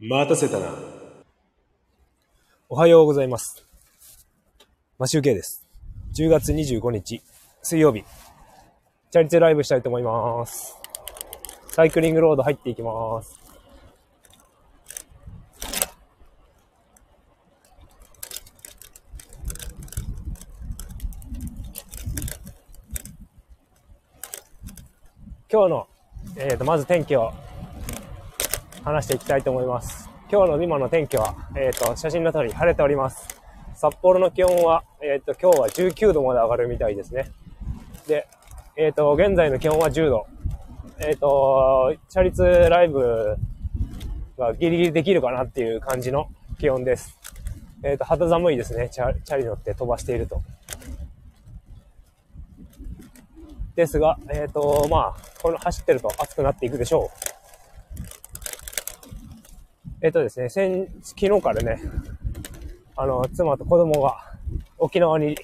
待たせたな。おはようございます。マシュウケイです。10月25日、水曜日、チャリティーライブしたいと思います。サイクリングロード入っていきます。今日の、えーと、まず天気を話していきたいと思います。今日の今の天気は、えっ、と、写真の通り晴れております。札幌の気温は、えっ、と、今日は19度まで上がるみたいですね。で、えっ、と、現在の気温は10度。えっ、と、チャリツライブがギリギリできるかなっていう感じの気温です。えっ、と、肌寒いですね。チャチャリ乗って飛ばしていると。ですが、えっ、と、まあ、この走ってると暑くなっていくでしょう。えっとですね、先、昨日からね、あの、妻と子供が沖縄に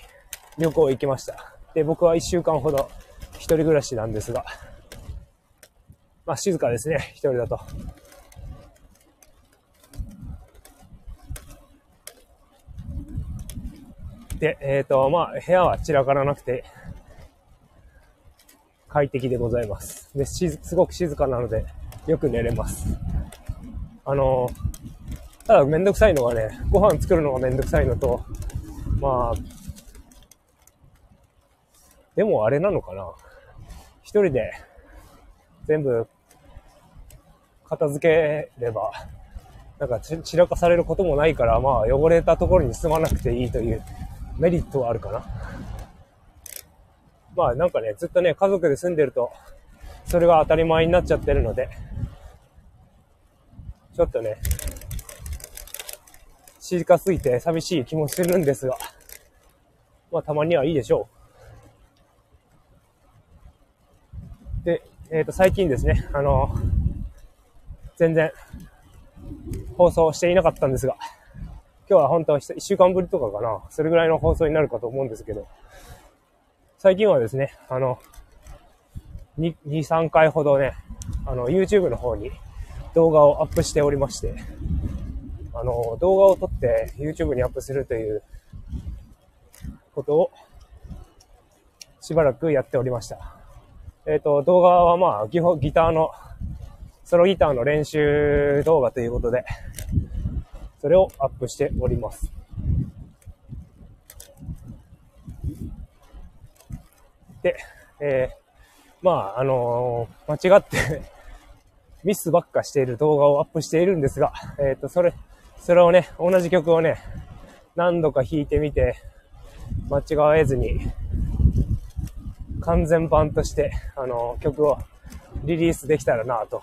旅行行きました。で、僕は一週間ほど一人暮らしなんですが、まあ静かですね、一人だと。で、えっ、と、まあ部屋は散らからなくて、快適でございます。で、すごく静かなので、よく寝れます。あの、ただめんどくさいのはね、ご飯作るのがめんどくさいのと、まあ、でもあれなのかな。一人で全部片付ければ、なんか散らかされることもないから、まあ汚れたところに住まなくていいというメリットはあるかな。まあなんかね、ずっとね、家族で住んでると、それが当たり前になっちゃってるので、ちょっとね、静かすぎて寂しい気もするんですが、まあたまにはいいでしょう。で、えっ、と、最近ですね、あの、全然放送していなかったんですが、今日は本当は一週間ぶりとかかな、それぐらいの放送になるかと思うんですけど、最近はですね、あの、2、2 3回ほどね、あの、YouTube の方に動画をアップしておりまして、あの、動画を撮って YouTube にアップするということをしばらくやっておりました。えっ、と、動画はまあ、ギホギターの、ソロギターの練習動画ということで、それをアップしております。で、えー、まあ、あのー間違ってミスばっかしている動画をアップしているんですが、えっ、と、それ、それをね、同じ曲をね、何度か弾いてみて、間違えずに、完全版として、あの、曲をリリースできたらなと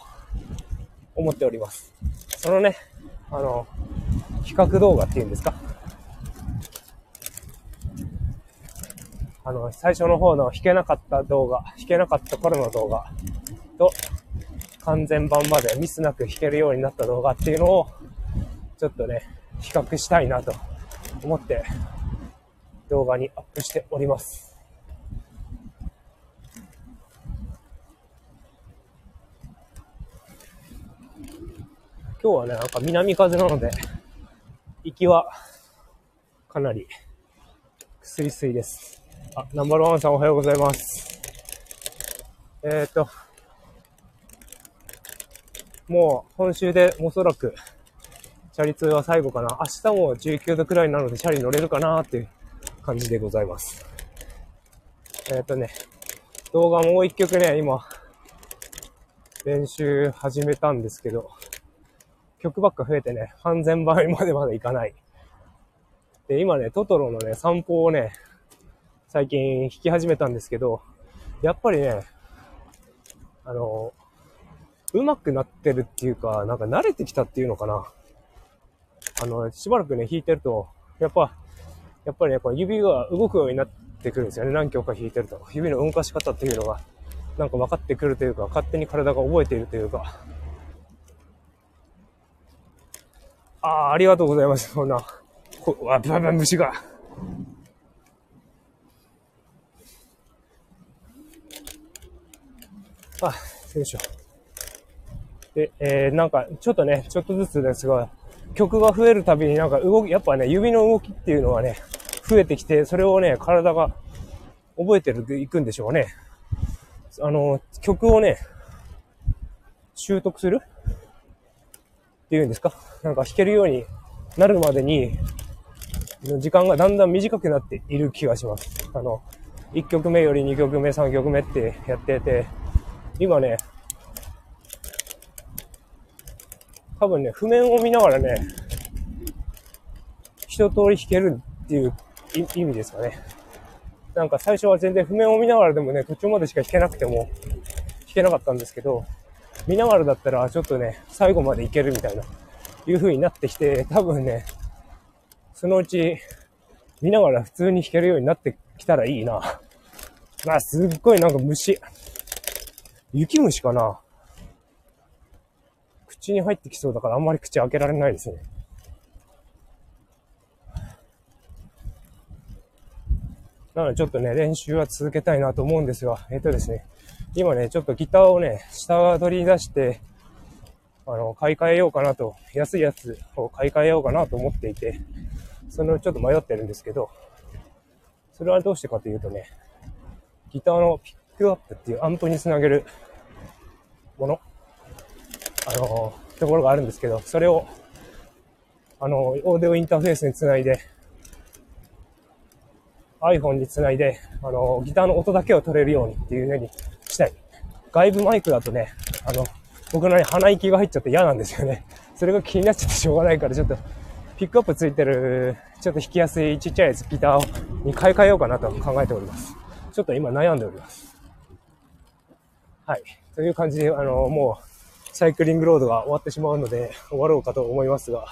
思っております。そのね、あの、比較動画っていうんですかあの、最初の方の弾けなかった動画、弾けなかった頃の動画と、完全版までミスなく弾けるようになった動画っていうのを、ちょっとね、比較したいなと思って、動画にアップしております。今日はね、なんか南風なので、行きは、かなり、すいすいです。あ、ナンバーワンさんおはようございます。えっ、ー、と、もう今週でおそらく、チャリ通は最後かな。明日も19度くらいなのでチャリ乗れるかなっていう感じでございます。えっ、ー、とね、動画もう一曲ね、今、練習始めたんですけど、曲ばっか増えてね、完全版までまだいかない。で、今ね、トトロのね、散歩をね、最近弾き始めたんですけど、やっぱりね、あの、上手くなってるっていうか、なんか慣れてきたっていうのかな。あの、しばらくね、弾いてると、やっぱ、やっぱりね、こう指が動くようになってくるんですよね。何曲か弾いてると。指の動かし方っていうのが、なんか分かってくるというか、勝手に体が覚えているというか。ああ、ありがとうございます。そんな、こわ、ばば、虫が。あ、よいしょ。で、えー、なんか、ちょっとね、ちょっとずつですが、曲が増えるたびになんか動き、やっぱね、指の動きっていうのはね、増えてきて、それをね、体が覚えてる、いくんでしょうね。あの、曲をね、習得する？っていうんですか？なんか弾けるようになるまでに、時間がだんだん短くなっている気がします。あの、1曲目より2曲目、3曲目ってやってて、今ね、多分ね、譜面を見ながらね、一通り弾けるっていう意味ですかね。なんか最初は全然譜面を見ながらでもね、途中までしか弾けなくても、弾けなかったんですけど、見ながらだったらちょっとね、最後までいけるみたいな、いう風になってきて、多分ね、そのうち、見ながら普通に弾けるようになってきたらいいな。まあ、すっごいなんか虫。雪虫かな口に入ってきそうだからあんまり口開けられないですね。なのでちょっとね、練習は続けたいなと思うんですが、えっ、とですね、今ね、ちょっとギターをね、下取り出して、あの、買い替えようかなと、安いやつを買い替えようかなと思っていて、それをちょっと迷ってるんですけど、それはどうしてかというとね、ギターのピックアップっていうアンプにつなげるものあの、ところがあるんですけど、それを、あの、オーディオインターフェースにつないで、iPhone につないで、あの、ギターの音だけを取れるようにっていう風にしたい。外部マイクだとね、あの、僕のね、鼻息が入っちゃって嫌なんですよね。それが気になっちゃってしょうがないから、ちょっと、ピックアップついてる、ちょっと弾きやすいちっちゃいやつ、ギターに買い替えようかなと考えております。ちょっと今悩んでおります。はい。という感じで、あの、もう、サイクリングロードが終わってしまうので、終わろうかと思いますが、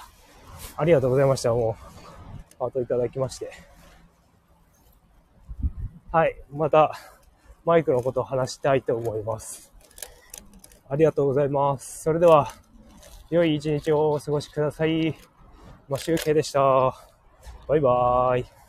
ありがとうございました。もう、パートいただきまして。はい。また、マイクのことを話したいと思います。ありがとうございます。それでは、良い一日をお過ごしください。マシュウケイでした。バイバーイ。